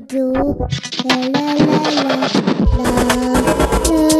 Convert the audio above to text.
do. La la la la la. la.